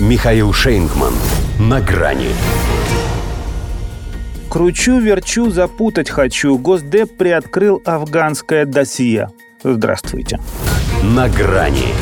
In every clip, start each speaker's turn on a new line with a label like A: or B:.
A: Михаил Шейнгман. На грани.
B: Кручу, верчу, запутать хочу. Госдеп приоткрыл афганское досье. Здравствуйте.
A: На грани.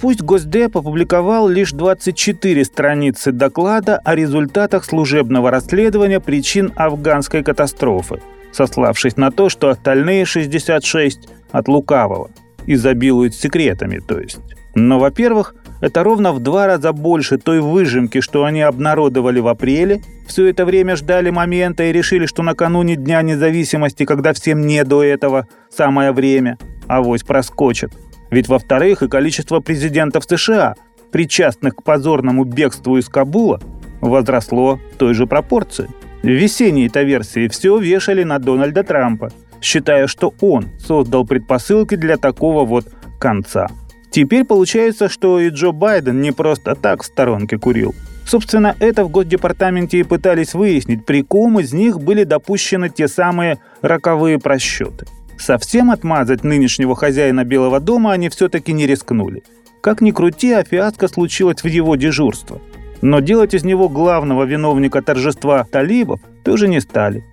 B: Пусть Госдеп опубликовал лишь 24 страницы доклада о результатах служебного расследования причин афганской катастрофы, сославшись на то, что остальные 66 от лукавого, изобилуют секретами, то есть. Но, во-первых, это ровно в два раза больше той выжимки, что они обнародовали в апреле. Все это время ждали момента и решили, что накануне Дня независимости, когда всем не до этого, самое время, авось проскочит. Ведь, во-вторых, и количество президентов США, причастных к позорному бегству из Кабула, возросло в той же пропорции. В весенней-то версии все вешали на Дональда Трампа, считая, что он создал предпосылки для такого вот конца – Теперь получается, что и Джо Байден не просто так в сторонке курил. Собственно, это в Госдепартаменте и пытались выяснить, при ком из них были допущены те самые роковые просчеты. Совсем отмазать нынешнего хозяина Белого дома они все-таки не рискнули. Как ни крути, а фиаско случилось в его дежурство. Но делать из него главного виновника торжества талибов тоже не стали.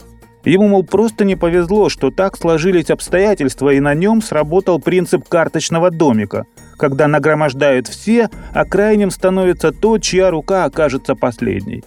B: Ему, мол, просто не повезло, что так сложились обстоятельства, и на нем сработал принцип карточного домика, когда нагромождают все, а крайним становится тот, чья рука окажется последней.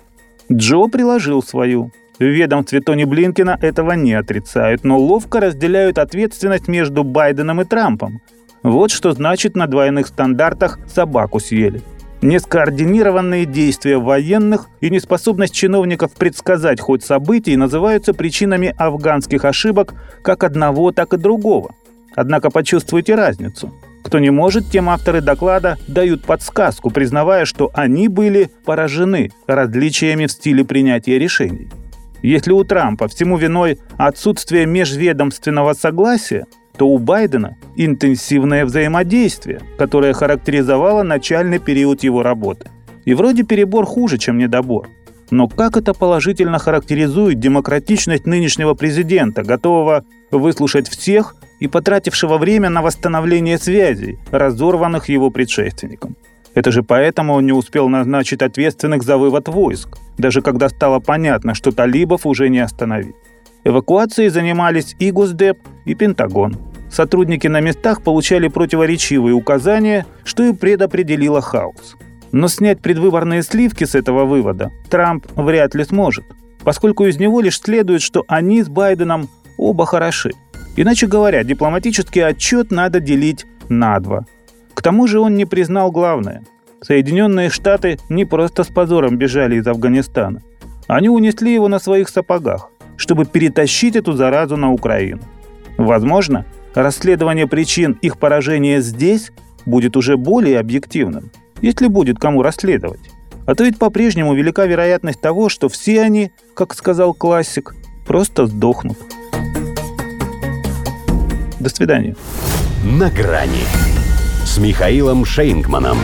B: Джо приложил свою. В ведомстве Тони Блинкина этого не отрицают, но ловко разделяют ответственность между Байденом и Трампом. Вот что значит на двойных стандартах собаку съели. Нескоординированные действия военных и неспособность чиновников предсказать ход событий называются причинами афганских ошибок как одного, так и другого. Однако почувствуйте разницу. Кто не может, тем авторы доклада дают подсказку, признавая, что они были поражены различиями в стиле принятия решений. Если у Трампа всему виной отсутствие межведомственного согласия, то у Байдена интенсивное взаимодействие, которое характеризовало начальный период его работы. И вроде перебор хуже, чем недобор. Но как это положительно характеризует демократичность нынешнего президента, готового выслушать всех и потратившего время на восстановление связей, разорванных его предшественником. Это же поэтому он не успел назначить ответственных за вывод войск, даже когда стало понятно, что талибов уже не остановить. Эвакуацией занимались и Госдеп, и Пентагон. Сотрудники на местах получали противоречивые указания, что и предопределило хаос. Но снять предвыборные сливки с этого вывода Трамп вряд ли сможет, поскольку из него лишь следует, что они с Байденом оба хороши – Иначе говоря, дипломатический отчет надо делить на два. К тому же он не признал главное. Соединенные Штаты не просто с позором бежали из Афганистана. Они унесли его на своих сапогах, чтобы перетащить эту заразу на Украину. Возможно, расследование причин их поражения здесь будет уже более объективным, если будет кому расследовать. А то ведь по-прежнему велика вероятность того, что все они, как сказал классик, просто сдохнут. До свидания.
A: На грани с Михаилом Шейнгманом.